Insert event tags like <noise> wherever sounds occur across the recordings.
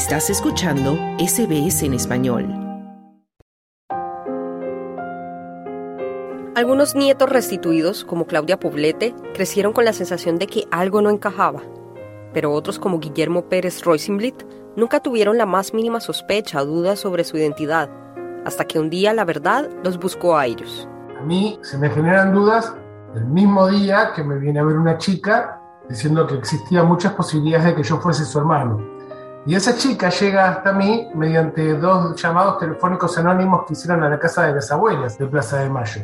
Estás escuchando SBS en español. Algunos nietos restituidos, como Claudia Poblete, crecieron con la sensación de que algo no encajaba. Pero otros, como Guillermo Pérez Roisenblit, nunca tuvieron la más mínima sospecha o duda sobre su identidad, hasta que un día la verdad los buscó a ellos. A mí se me generan dudas el mismo día que me viene a ver una chica diciendo que existían muchas posibilidades de que yo fuese su hermano. Y esa chica llega hasta mí mediante dos llamados telefónicos anónimos que hicieron a la casa de las abuelas de Plaza de Mayo.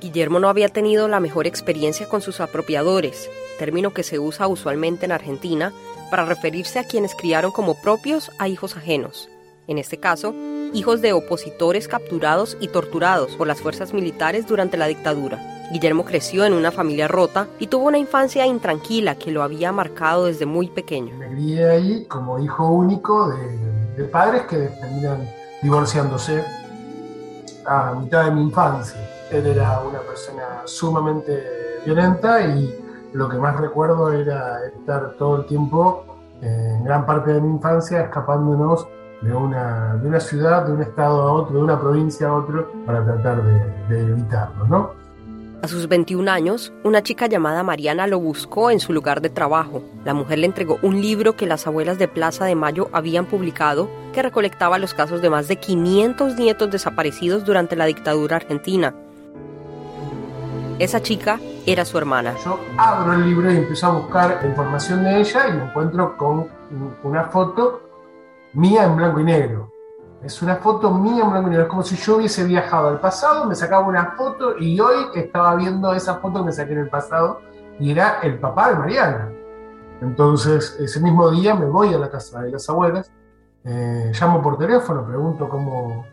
Guillermo no había tenido la mejor experiencia con sus apropiadores, término que se usa usualmente en Argentina para referirse a quienes criaron como propios a hijos ajenos. En este caso, hijos de opositores capturados y torturados por las fuerzas militares durante la dictadura. Guillermo creció en una familia rota y tuvo una infancia intranquila que lo había marcado desde muy pequeño. Me crié ahí como hijo único de, padres que terminan divorciándose a mitad de mi infancia. Él era una persona sumamente violenta y lo que más recuerdo era estar todo el tiempo, en gran parte de mi infancia, escapándonos de una, de una ciudad, de un estado a otro, de una provincia a otro, para tratar de, de evitarlo, ¿no? A sus 21 años, una chica llamada Mariana lo buscó en su lugar de trabajo. La mujer le entregó un libro que las abuelas de Plaza de Mayo habían publicado que recolectaba los casos de más de 500 nietos desaparecidos durante la dictadura argentina. Esa chica era su hermana. Yo abro el libro y empiezo a buscar información de ella y me encuentro con una foto mía en blanco y negro. Es una foto mía en blanco y. Es como si yo hubiese viajado al pasado, me sacaba una foto y hoy estaba viendo esa foto que me saqué en el pasado y era el papá de Mariana. Entonces, ese mismo día me voy a la casa de las abuelas, eh, llamo por teléfono, pregunto cómo,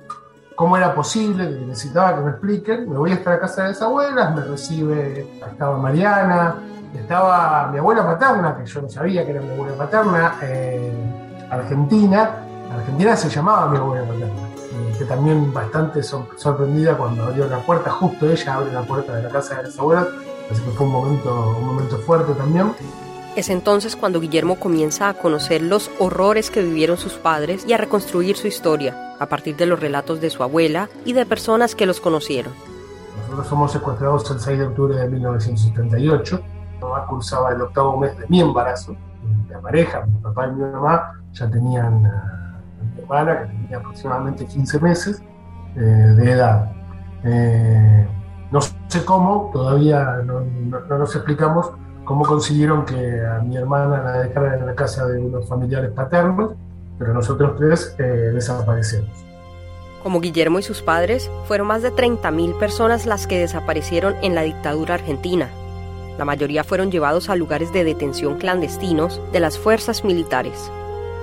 cómo era posible, necesitaba que me expliquen. Me voy hasta la casa de las abuelas, me recibe, estaba Mariana, estaba mi abuela paterna, que yo no sabía que era mi abuela paterna, eh, argentina, Argentina se llamaba mi abuela paterna, que también bastante sorprendida cuando abrió la puerta, justo ella abre la puerta de la casa de las abuelas, así que fue un momento, un momento fuerte también. Es entonces cuando Guillermo comienza a conocer los horrores que vivieron sus padres y a reconstruir su historia, a partir de los relatos de su abuela y de personas que los conocieron. Nosotros somos secuestrados el 6 de octubre de 1978. Mi mamá cursaba el octavo mes de mi embarazo. La pareja, mi papá y mi mamá, ya tenían mi hermana, que tenía aproximadamente 15 meses eh, de edad. Eh, no sé cómo, todavía no, nos explicamos cómo consiguieron que a mi hermana la dejaran en la casa de unos familiares paternos, pero nosotros tres eh, desaparecemos. Como Guillermo y sus padres, fueron más de 30.000 personas las que desaparecieron en la dictadura argentina. La mayoría fueron llevados a lugares de detención clandestinos de las fuerzas militares.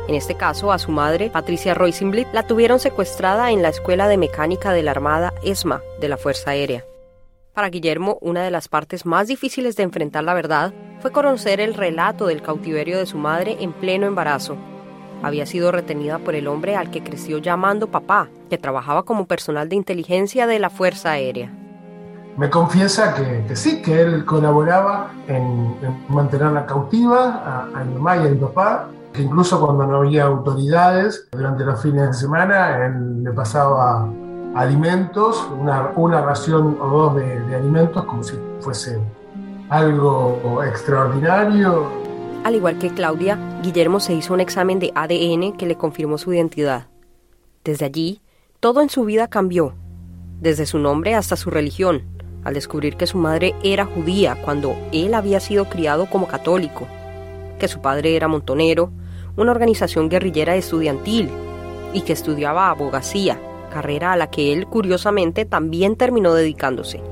En este caso, a su madre, Patricia Roisenblit, la tuvieron secuestrada en la Escuela de Mecánica de la Armada ESMA de la Fuerza Aérea. Para Guillermo, una de las partes más difíciles de enfrentar la verdad fue conocer el relato del cautiverio de su madre en pleno embarazo. Había sido retenida por el hombre al que creció llamando papá, que trabajaba como personal de inteligencia de la Fuerza Aérea. Me confiesa que, sí, que él colaboraba en, mantenerla cautiva a, a mi mamá y a mi papá incluso cuando no había autoridades, durante los fines de semana, él le pasaba alimentos, una, una ración o dos de, de alimentos, como si fuese algo extraordinario. Al igual que Claudia, Guillermo se hizo un examen de ADN que le confirmó su identidad. Desde allí, todo en su vida cambió, desde su nombre hasta su religión, al descubrir que su madre era judía cuando él había sido criado como católico, que su padre era montonero, una organización guerrillera estudiantil y que estudiaba abogacía, carrera a la que él curiosamente también terminó dedicándose.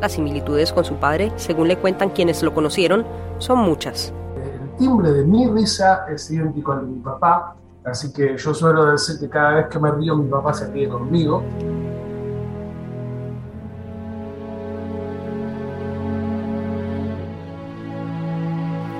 Las similitudes con su padre, según le cuentan quienes lo conocieron, son muchas. El timbre de mi risa es idéntico al de mi papá, así que yo suelo decir que cada vez que me río mi papá se ríe conmigo.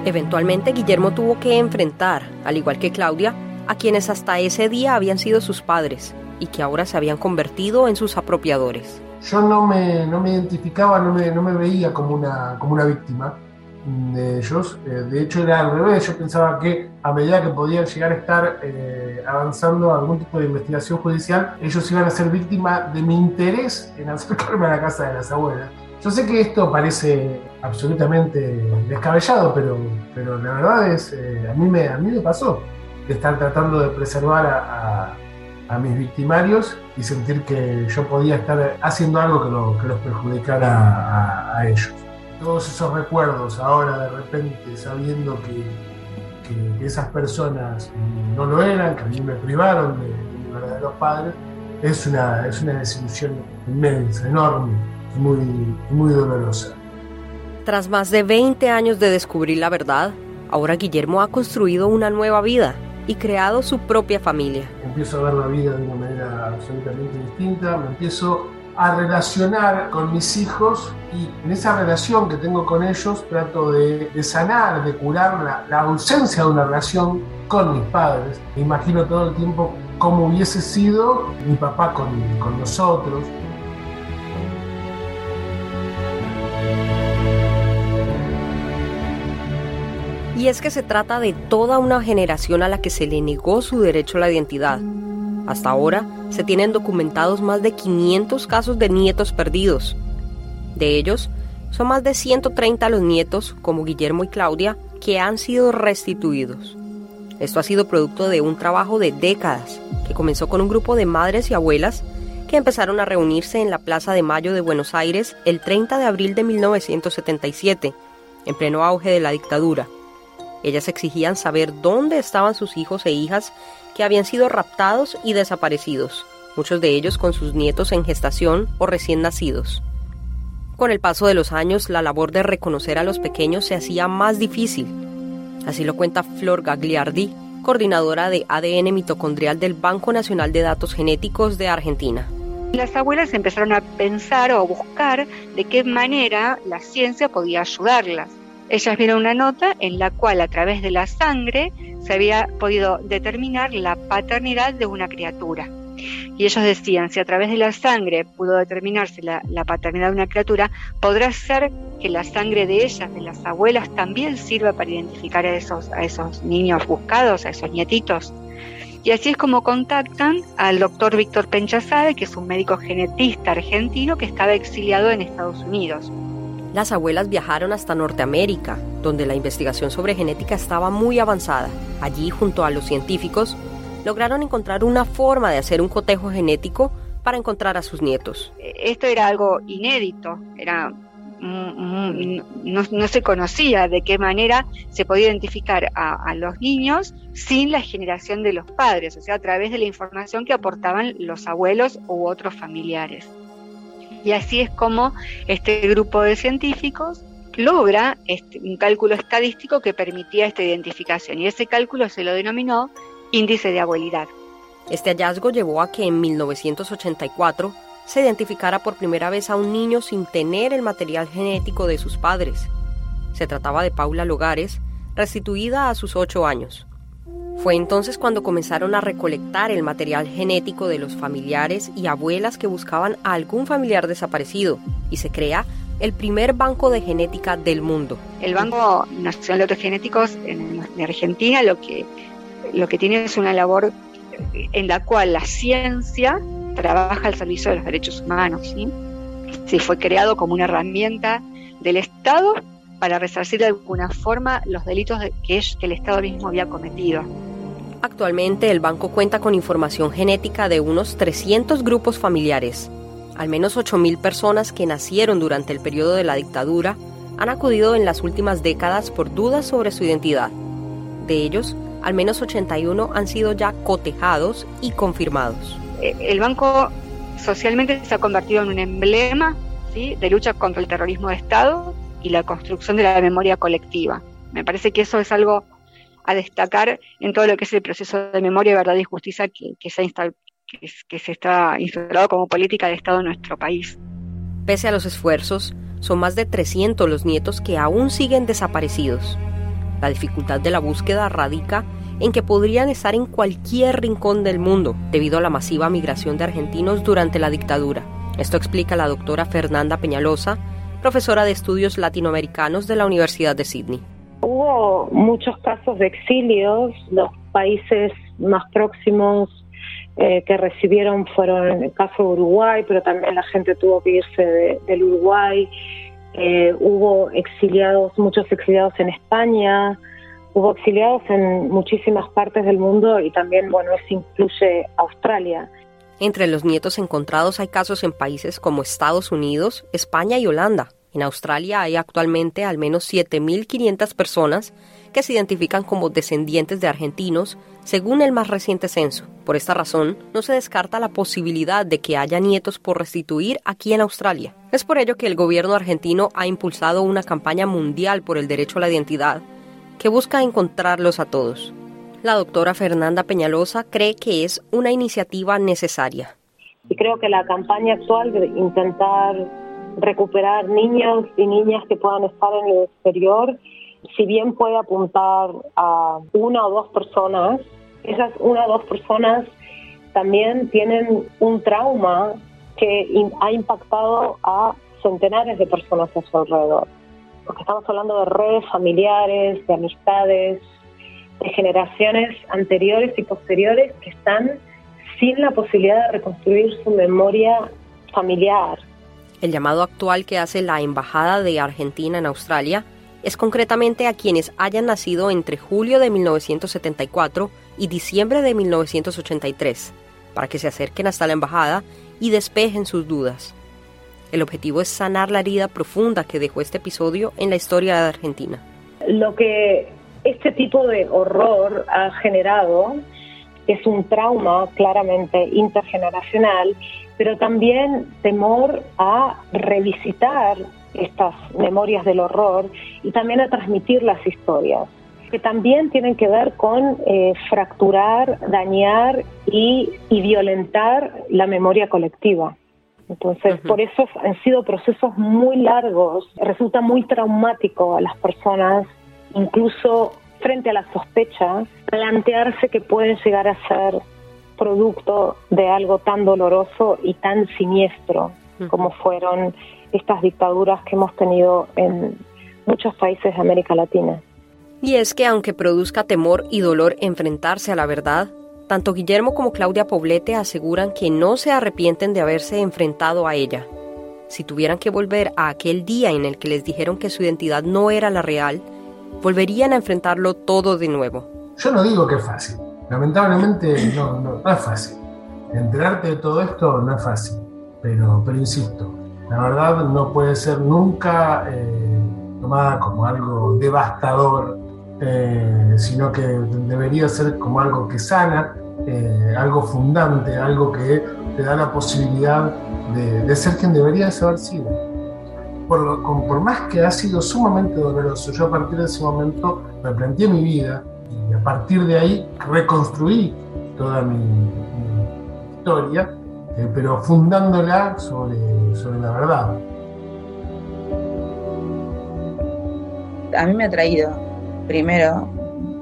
Eventualmente Guillermo tuvo que enfrentar, al igual que Claudia, a quienes hasta ese día habían sido sus padres y que ahora se habían convertido en sus apropiadores. Yo no me, no me identificaba, no me, no me veía como una, como una víctima. de ellos. Eh, de hecho, era al revés. Yo pensaba que a medida que podían llegar a estar eh, avanzando algún tipo de investigación judicial, ellos iban a ser víctimas de mi interés en acercarme a la casa de las abuelas. Yo sé que esto parece absolutamente descabellado, pero, pero la verdad es, eh, a, mí me, a mí me pasó de estar tratando de preservar a, mis victimarios y sentir que yo podía estar haciendo algo que, los perjudicara a ellos. Todos esos recuerdos ahora de repente sabiendo que, esas personas no lo eran, que a mí me privaron de, mis verdaderos padres, es una, es una desilusión inmensa, enorme muy, muy dolorosa. Tras más de 20 años de descubrir la verdad, ahora Guillermo ha construido una nueva vida y creado su propia familia. Empiezo a ver la vida de una manera absolutamente distinta, me empiezo a relacionar con mis hijos y en esa relación que tengo con ellos trato de, sanar, de curar la, ausencia de una relación con mis padres. Me imagino todo el tiempo cómo hubiese sido mi papá con, con nosotros. Y es que se trata de toda una generación a la que se le negó su derecho a la identidad hasta ahora se tienen documentados más de 500 casos de nietos perdidos. De ellos, son más de 130 los nietos, como Guillermo y Claudia, que han sido restituidos. Esto ha sido producto de un trabajo de décadas, que comenzó con un grupo de madres y abuelas que empezaron a reunirse en la Plaza de Mayo de Buenos Aires el 30 de abril de 1977, en pleno auge de la dictadura. Ellas exigían saber dónde estaban sus hijos e hijas que habían sido raptados y desaparecidos, muchos de ellos con sus nietos en gestación o recién nacidos. Con el paso de los años, la labor de reconocer a los pequeños se hacía más difícil. Así lo cuenta Flor Gagliardi, coordinadora de ADN mitocondrial del Banco Nacional de Datos Genéticos de Argentina. Las abuelas empezaron a pensar o a buscar de qué manera la ciencia podía ayudarlas. Ellas vieron una nota en la cual a través de la sangre se había podido determinar la paternidad de una criatura. Y ellos decían, si a través de la sangre pudo determinarse la, paternidad de una criatura, podrá ser que la sangre de ellas, de las abuelas, también sirva para identificar a esos, niños buscados, a esos nietitos. Y así es como contactan al doctor Víctor Penchazade, que es un médico genetista argentino que estaba exiliado en Estados Unidos. Las abuelas viajaron hasta Norteamérica, donde la investigación sobre genética estaba muy avanzada. Allí, junto a los científicos, lograron encontrar una forma de hacer un cotejo genético para encontrar a sus nietos. Esto era algo inédito, era no, se conocía de qué manera se podía identificar a, los niños sin la generación de los padres, o sea, a través de la información que aportaban los abuelos u otros familiares. Y así es como este grupo de científicos logra este, un cálculo estadístico que permitía esta identificación y ese cálculo se lo denominó índice de abuelidad. Este hallazgo llevó a que en 1984 se identificara por primera vez a un niño sin tener el material genético de sus padres. Se trataba de Paula Logares, restituida a sus ocho años. Fue entonces cuando comenzaron a recolectar el material genético de los familiares y abuelas que buscaban a algún familiar desaparecido y se crea el primer banco de genética del mundo. El Banco Nacional de Datos Genéticos en, Argentina lo que, lo que tiene es una labor en la cual la ciencia trabaja al servicio de los derechos humanos. ¿sí? Se fue creado como una herramienta del Estado para resarcir de alguna forma los delitos que, el Estado mismo había cometido. Actualmente el banco cuenta con información genética de unos 300 grupos familiares. Al menos 8.000 personas que nacieron durante el periodo de la dictadura han acudido en las últimas décadas por dudas sobre su identidad. De ellos, al menos 81 han sido ya cotejados y confirmados. Eh, el banco socialmente se ha convertido en un emblema de lucha contra el terrorismo de Estado y la construcción de la memoria colectiva. Me parece que eso es algo a destacar en todo lo que es el proceso de memoria, verdad y justicia que, se, está instalado como política de Estado en nuestro país. Pese a los esfuerzos, son más de 300 los nietos que aún siguen desaparecidos. La dificultad de la búsqueda radica en que podrían estar en cualquier rincón del mundo debido a la masiva migración de argentinos durante la dictadura. Esto explica la doctora Fernanda Peñalosa, profesora de estudios latinoamericanos de la Universidad de Sydney. Hubo muchos casos de exilios, los países más próximos eh, que recibieron fueron el caso de Uruguay, pero también la gente tuvo que irse del Uruguay. Eh, hubo exiliados, muchos exiliados en España, hubo exiliados en muchísimas partes del mundo y también, bueno, eso incluye Australia. Entre los nietos encontrados hay casos en países como Estados Unidos, España y Holanda. En Australia hay actualmente al menos 7.500 personas que se identifican como descendientes de argentinos, según el más reciente censo. Por esta razón, no se descarta la posibilidad de que haya nietos por restituir aquí en Australia. Es por ello que el gobierno argentino ha impulsado una campaña mundial por el derecho a la identidad que busca encontrarlos a todos. La doctora Fernanda Peñalosa cree que es una iniciativa necesaria. Y creo que la campaña actual de intentar recuperar niños y niñas que puedan estar en el exterior si bien puede apuntar a una o dos personas, esas una o dos personas también tienen un trauma que ha impactado a centenares de personas a su alrededor. Porque estamos hablando de redes familiares, de amistades, de generaciones anteriores y posteriores que están sin la posibilidad de reconstruir su memoria familiar. El llamado actual que hace la Embajada de Argentina en Australia es concretamente a quienes hayan nacido entre julio de 1974 y diciembre de 1983, para que se acerquen hasta la embajada y despejen sus dudas. El objetivo es sanar la herida profunda que dejó este episodio en la historia de Argentina. Lo que este tipo de horror ha generado es un trauma claramente intergeneracional, pero también temor a revisitar estas memorias del horror y también a transmitir las historias, que también tienen que ver con eh, fracturar, dañar y, violentar la memoria colectiva. Entonces, por eso han sido procesos muy largos, resulta muy traumático a las personas, incluso frente a la sospecha, plantearse que pueden llegar a ser producto de algo tan doloroso y tan siniestro como fueron estas dictaduras que hemos tenido en muchos países de América Latina. Y es que aunque produzca temor y dolor enfrentarse a la verdad, tanto Guillermo como Claudia Poblete aseguran que no se arrepienten de haberse enfrentado a ella. Si tuvieran que volver a aquel día en el que les dijeron que su identidad no era la real, volverían a enfrentarlo todo de nuevo. Yo no digo que es fácil. Lamentablemente no, no, es fácil. Enterarte de todo esto no es fácil. Pero, pero insisto, la verdad no puede ser nunca eh, tomada como algo devastador, eh, sino que debería ser como algo que sana, eh, algo fundante, algo que te da la posibilidad de, ser quien debería haber sido. Por, por, más que ha sido sumamente doloroso, yo a partir de ese momento me planteé mi vida y a partir de ahí reconstruí toda mi historia eh, pero fundándola sobre, sobre la verdad. A mí me ha traído, primero,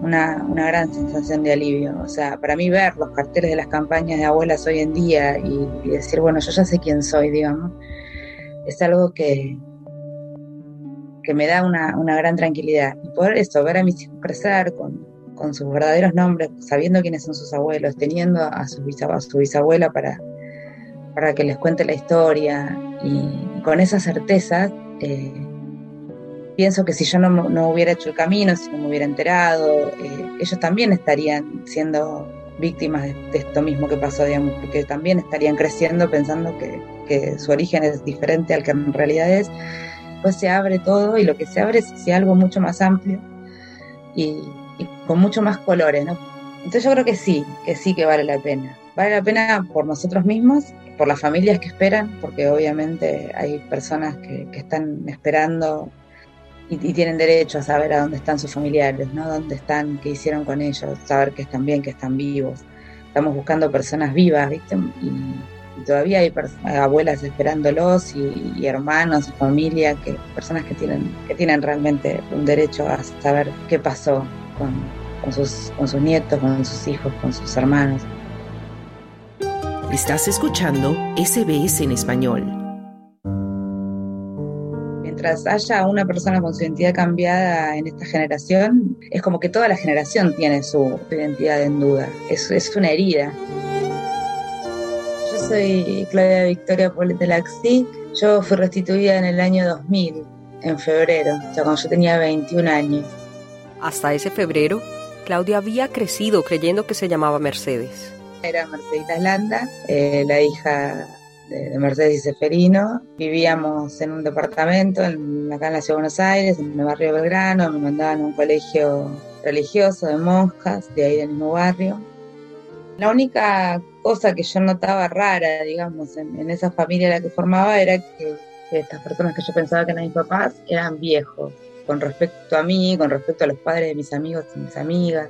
una, una, gran sensación de alivio. O sea, para mí ver los carteles de las campañas de abuelas hoy en día y, decir, bueno, yo ya sé quién soy, digamos, es algo que, que me da una, una gran tranquilidad. Y poder esto, ver a mis hijos crecer con, con sus verdaderos nombres, sabiendo quiénes son sus abuelos, teniendo a su, a bisabuela para, para que les cuente la historia y con esa certeza eh, pienso que si yo no, hubiera hecho el camino, si no me hubiera enterado, eh, ellos también estarían siendo víctimas de, esto mismo que pasó, digamos, porque también estarían creciendo pensando que, su origen es diferente al que en realidad es, pues se abre todo y lo que se abre es, algo mucho más amplio y, y con mucho más colores, ¿no? Entonces yo creo que sí, que sí que vale la pena. Vale la pena por nosotros mismos por las familias que esperan, porque obviamente hay personas que, están esperando y, tienen derecho a saber a dónde están sus familiares, ¿no? Dónde están, qué hicieron con ellos, saber que están bien, que están vivos. Estamos buscando personas vivas, ¿viste? Y, todavía hay abuelas esperándolos y, hermanos, familia, que personas que tienen que tienen realmente un derecho a saber qué pasó con, sus, con sus nietos, con sus hijos, con sus hermanos. Estás escuchando SBS en español. mientras haya una persona con su identidad cambiada en esta generación, es como que toda la generación tiene su, identidad en duda. Es, es una herida. Soy Claudia Victoria Laxi. Yo fui restituida en el año 2000, en febrero, o sea, cuando yo tenía 21 años. Hasta ese febrero, Claudia había crecido creyendo que se llamaba Mercedes. Era Mercedita Landa, eh, la hija de, Mercedes y Seferino. Vivíamos en un departamento en, acá en la ciudad de Buenos Aires, en el barrio Belgrano. Me mandaban a un colegio religioso de monjas, de ahí del mismo barrio. La única cosa que yo notaba rara, digamos, en, esa familia la que formaba era que, que estas personas que yo pensaba que eran mis papás eran viejos con respecto a mí, con respecto a los padres de mis amigos y mis amigas.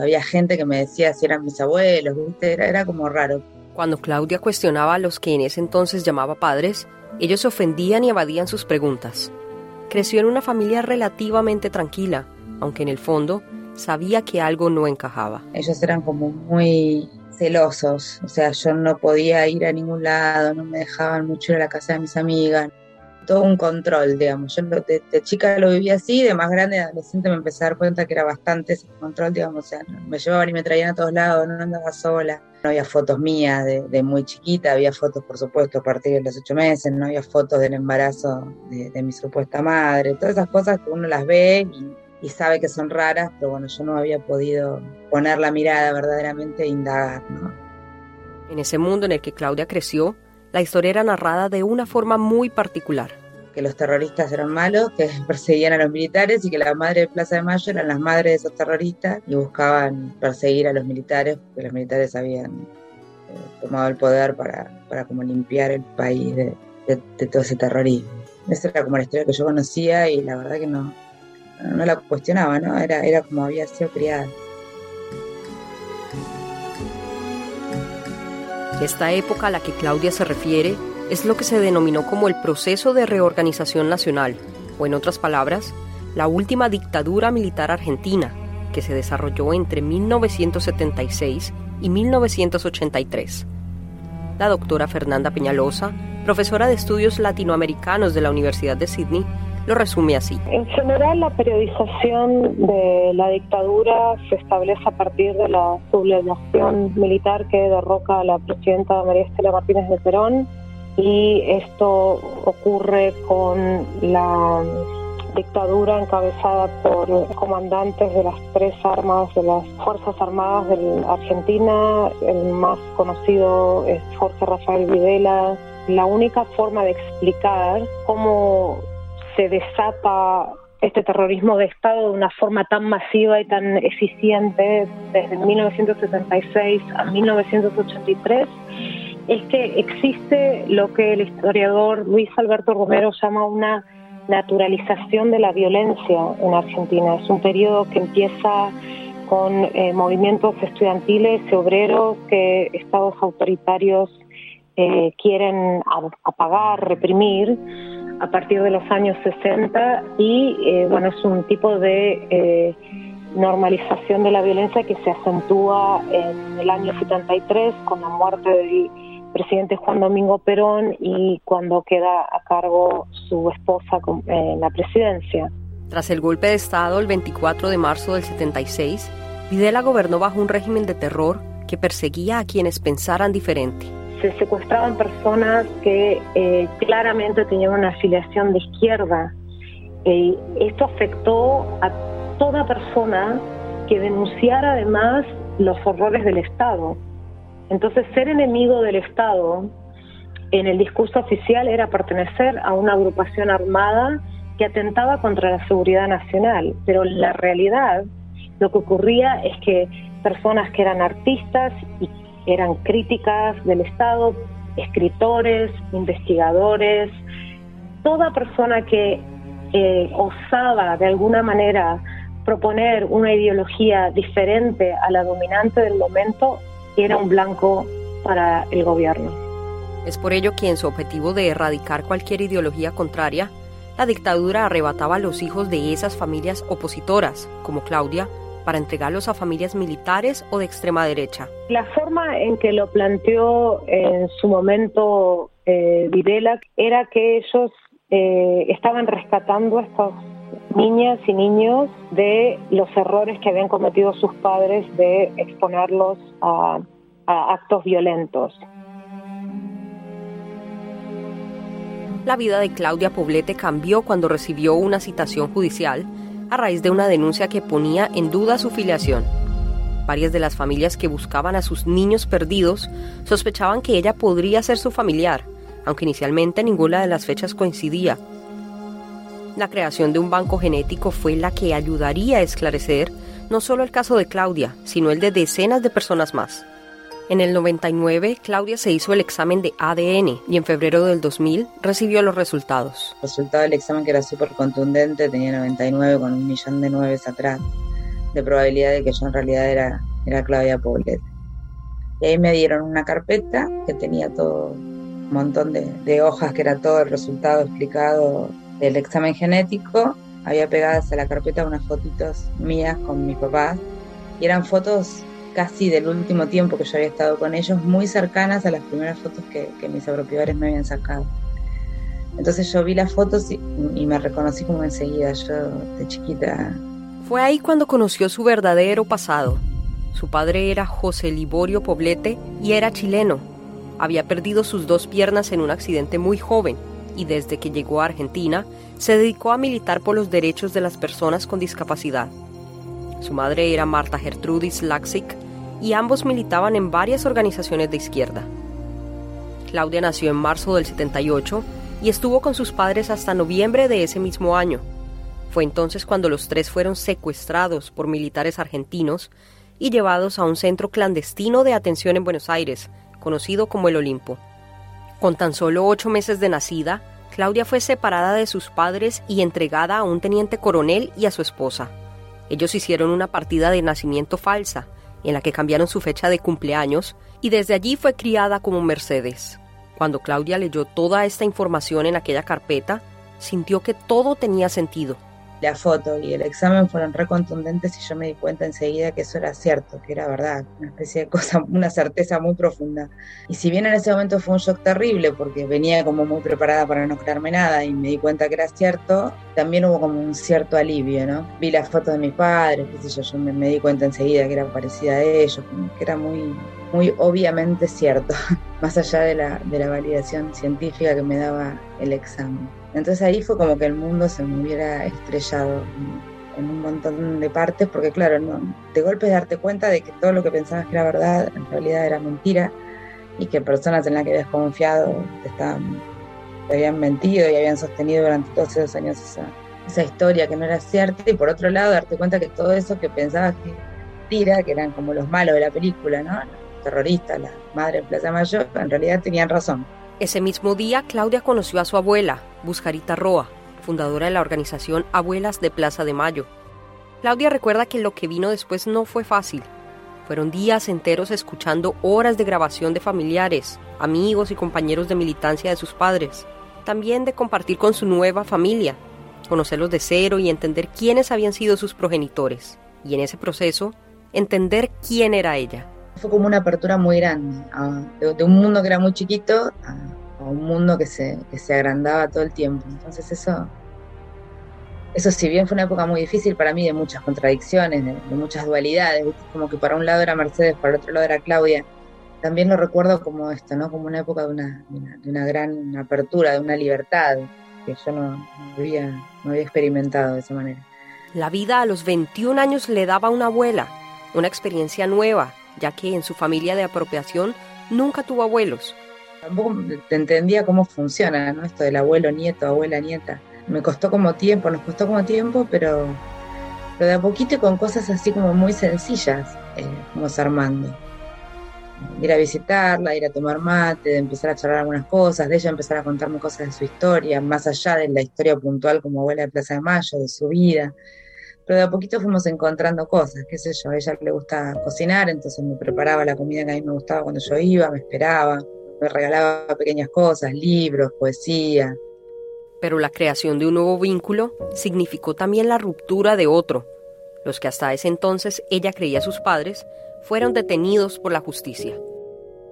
Había gente que me decía si eran mis abuelos, Era, era como raro. Cuando Claudia cuestionaba a los que en ese entonces llamaba padres, ellos se ofendían y evadían sus preguntas. Creció en una familia relativamente tranquila, aunque en el fondo sabía que algo no encajaba. Ellos eran como muy celosos, o sea, yo no podía ir a ningún lado, no me dejaban mucho ir a la casa de mis amigas, todo un control, digamos. Yo de, chica lo vivía así, de más grande, de adolescente, me empecé a dar cuenta que era bastante ese control, digamos. O sea, me llevaban y me traían a todos lados, no andaba sola. No había fotos mías de, muy chiquita, había fotos, por supuesto, a partir de los ocho meses, no había fotos del embarazo de, mi supuesta madre, todas esas cosas que uno las ve y, sabe que son raras, pero bueno, yo no había podido poner la mirada verdaderamente e indagar, ¿no? En ese mundo en el que Claudia creció, la historia era narrada de una forma muy particular. Que los terroristas eran malos, que <laughs> perseguían a los militares y que la madre de Plaza de Mayo eran las madres de esos terroristas y buscaban perseguir a los militares porque los militares habían eh, tomado el poder para, para como limpiar el país de, todo ese terrorismo. Esa era como la historia que yo conocía y la verdad que no, no la cuestionaba, ¿no? Era, era como había sido criada. Esta época a la que Claudia se refiere es lo que se denominó como el proceso de reorganización nacional, o en otras palabras, la última dictadura militar argentina, que se desarrolló entre 1976 y 1983. La doctora Fernanda Peñalosa, profesora de estudios latinoamericanos de la Universidad de Sydney, lo resume así. En general, la periodización de la dictadura se establece a partir de la sublevación militar que derroca a la presidenta María Estela Martínez de Perón y esto ocurre con la dictadura encabezada por comandantes de las tres armas de las Fuerzas Armadas de Argentina. El más conocido es Jorge Rafael Videla. La única forma de explicar cómo se desata este terrorismo de Estado de una forma tan masiva y tan eficiente desde 1976 a 1983 es que existe lo que el historiador Luis Alberto Romero llama una naturalización de la violencia en Argentina. Es un periodo que empieza con eh, movimientos estudiantiles y obreros que estados autoritarios eh, quieren apagar, reprimir a partir de los años 60 y eh, bueno, es un tipo de eh, normalización de la violencia que se acentúa en el año 73 con la muerte del presidente Juan Domingo Perón y cuando queda a cargo su esposa en la presidencia. Tras el golpe de Estado el 24 de marzo del 76, Videla gobernó bajo un régimen de terror que perseguía a quienes pensaran diferente se secuestraban personas que eh, claramente tenían una afiliación de izquierda. Eh, esto afectó a toda persona que denunciara además los horrores del Estado. Entonces, ser enemigo del Estado en el discurso oficial era pertenecer a una agrupación armada que atentaba contra la seguridad nacional. Pero la realidad, lo que ocurría es que personas que eran artistas y eran críticas del Estado, escritores, investigadores, toda persona que eh, osaba de alguna manera proponer una ideología diferente a la dominante del momento era un blanco para el gobierno. Es por ello que en su objetivo de erradicar cualquier ideología contraria, la dictadura arrebataba a los hijos de esas familias opositoras, como Claudia, para entregarlos a familias militares o de extrema derecha. La forma en que lo planteó en su momento eh, Videla era que ellos eh, estaban rescatando a estas niñas y niños de los errores que habían cometido sus padres de exponerlos a, a actos violentos. La vida de Claudia Poblete cambió cuando recibió una citación judicial a raíz de una denuncia que ponía en duda su filiación. Varias de las familias que buscaban a sus niños perdidos sospechaban que ella podría ser su familiar, aunque inicialmente ninguna de las fechas coincidía. La creación de un banco genético fue la que ayudaría a esclarecer no solo el caso de Claudia, sino el de decenas de personas más. En el 99, Claudia se hizo el examen de ADN y en febrero del 2000 recibió los resultados. El resultado del examen que era súper contundente, tenía 99 con un millón de nueves atrás, de probabilidad de que yo en realidad era, era Claudia Poblet. Y ahí me dieron una carpeta que tenía todo un montón de, de hojas, que era todo el resultado explicado del examen genético. Había pegadas a la carpeta unas fotitos mías con mis papás y eran fotos casi del último tiempo que yo había estado con ellos, muy cercanas a las primeras fotos que, mis apropiadores me habían sacado. Entonces yo vi las fotos y, me reconocí como enseguida, yo de chiquita. Fue ahí cuando conoció su verdadero pasado. Su padre era José Liborio Poblete y era chileno. Había perdido sus dos piernas en un accidente muy joven y desde que llegó a Argentina se dedicó a militar por los derechos de las personas con discapacidad. Su madre era Marta Gertrudis Laxik y ambos militaban en varias organizaciones de izquierda. Claudia nació en marzo del 78 y estuvo con sus padres hasta noviembre de ese mismo año. Fue entonces cuando los tres fueron secuestrados por militares argentinos y llevados a un centro clandestino de atención en Buenos Aires, conocido como el Olimpo. Con tan solo ocho meses de nacida, Claudia fue separada de sus padres y entregada a un teniente coronel y a su esposa. Ellos hicieron una partida de nacimiento falsa en la que cambiaron su fecha de cumpleaños y desde allí fue criada como Mercedes. Cuando Claudia leyó toda esta información en aquella carpeta, sintió que todo tenía sentido. La foto y el examen fueron recontundentes y yo me di cuenta enseguida que eso era cierto, que era verdad, una especie de cosa, <laughs> una certeza muy profunda. Y si bien en ese momento fue un shock terrible porque venía como muy preparada para no crearme nada y me di cuenta que era cierto, también hubo como un cierto alivio, ¿no? Vi las fotos de mis padres, qué yo, yo me, di cuenta enseguida que era parecida a ellos, que era muy, muy obviamente cierto, <laughs> más allá de la, de la validación científica que me daba el examen. Entonces ahí fue como que el mundo se me hubiera estrellado en un montón de partes, porque claro, no, de golpe darte cuenta de que todo lo que pensabas que era verdad, en realidad era mentira, y que personas en las que habías confiado te, estaban, te habían mentido y habían sostenido durante todos esos años esa, esa historia que no era cierta, y por otro lado darte cuenta que todo eso que pensabas que mentira, que eran como los malos de la película, ¿no? Los terroristas, la madre de Plaza Mayor, en realidad tenían razón. Ese mismo día, Claudia conoció a su abuela, Buscarita Roa, fundadora de la organización Abuelas de Plaza de Mayo. Claudia recuerda que lo que vino después no fue fácil. Fueron días enteros escuchando horas de grabación de familiares, amigos y compañeros de militancia de sus padres. También de compartir con su nueva familia, conocerlos de cero y entender quiénes habían sido sus progenitores. Y en ese proceso, entender quién era ella fue como una apertura muy grande, de, un mundo que era muy chiquito a, un mundo que se, que se agrandaba todo el tiempo. Entonces eso, eso si bien fue una época muy difícil para mí, de muchas contradicciones, de, muchas dualidades, como que para un lado era Mercedes, para el otro lado era Claudia, también lo recuerdo como esto, ¿no? como una época de una, de una, gran apertura, de una libertad que yo no, había, no había experimentado de esa manera. La vida a los 21 años le daba una abuela, una experiencia nueva, ya que en su familia de apropiación nunca tuvo abuelos. Tampoco entendía cómo funciona ¿no? esto del abuelo, nieto, abuela, nieta. Me costó como tiempo, nos costó como tiempo, pero, pero de a poquito con cosas así como muy sencillas eh, fuimos armando. Ir a visitarla, ir a tomar mate, empezar a charlar algunas cosas, de ella empezar a contarme cosas de su historia, más allá de la historia puntual como abuela de Plaza de Mayo, de su vida pero de a poquito fuimos encontrando cosas, qué sé yo, a ella le gusta cocinar, entonces me preparaba la comida que a mí me gustaba cuando yo iba, me esperaba, me regalaba pequeñas cosas, libros, poesía. Pero la creación de un nuevo vínculo significó también la ruptura de otro. Los que hasta ese entonces ella creía sus padres fueron detenidos por la justicia.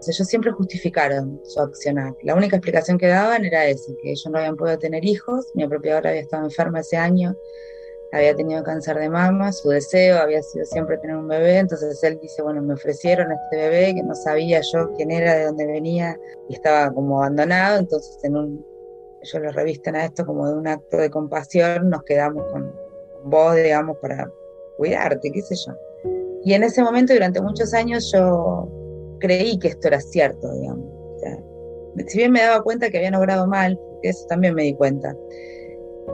Ellos siempre justificaron su accionar. La única explicación que daban era esa, que ellos no habían podido tener hijos, mi apropiadora había estado enferma ese año, había tenido cáncer de mama, su deseo había sido siempre tener un bebé, entonces él dice, bueno, me ofrecieron este bebé que no sabía yo quién era, de dónde venía, y estaba como abandonado, entonces en un, ellos lo revisten a esto como de un acto de compasión, nos quedamos con vos, digamos, para cuidarte, qué sé yo. Y en ese momento, durante muchos años, yo creí que esto era cierto, digamos. si bien me daba cuenta que habían obrado mal, eso también me di cuenta,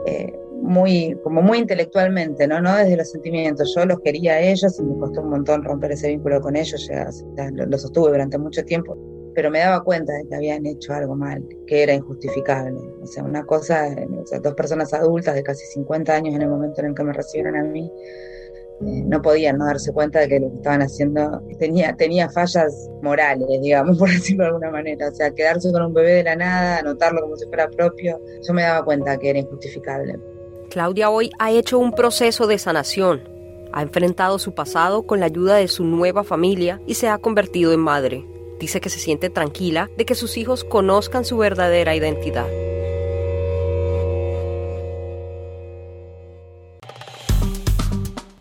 eh, muy, como muy intelectualmente, ¿no? no desde los sentimientos. Yo los quería a ellos y me costó un montón romper ese vínculo con ellos, ya, lo, sostuve durante mucho tiempo, pero me daba cuenta de que habían hecho algo mal, que era injustificable. O sea, una cosa, o sea, dos personas adultas de casi 50 años en el momento en el que me recibieron a mí, eh, no podían no darse cuenta de que lo que estaban haciendo tenía, tenía fallas morales, digamos, <laughs> por decirlo de alguna manera. O sea, quedarse con un bebé de la nada, anotarlo como si fuera propio, yo me daba cuenta que era injustificable. Claudia hoy ha hecho un proceso de sanación. Ha enfrentado su pasado con la ayuda de su nueva familia y se ha convertido en madre. Dice que se siente tranquila de que sus hijos conozcan su verdadera identidad.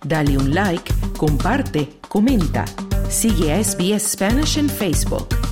Dale un like, comparte, comenta. Sigue a SBS Spanish en Facebook.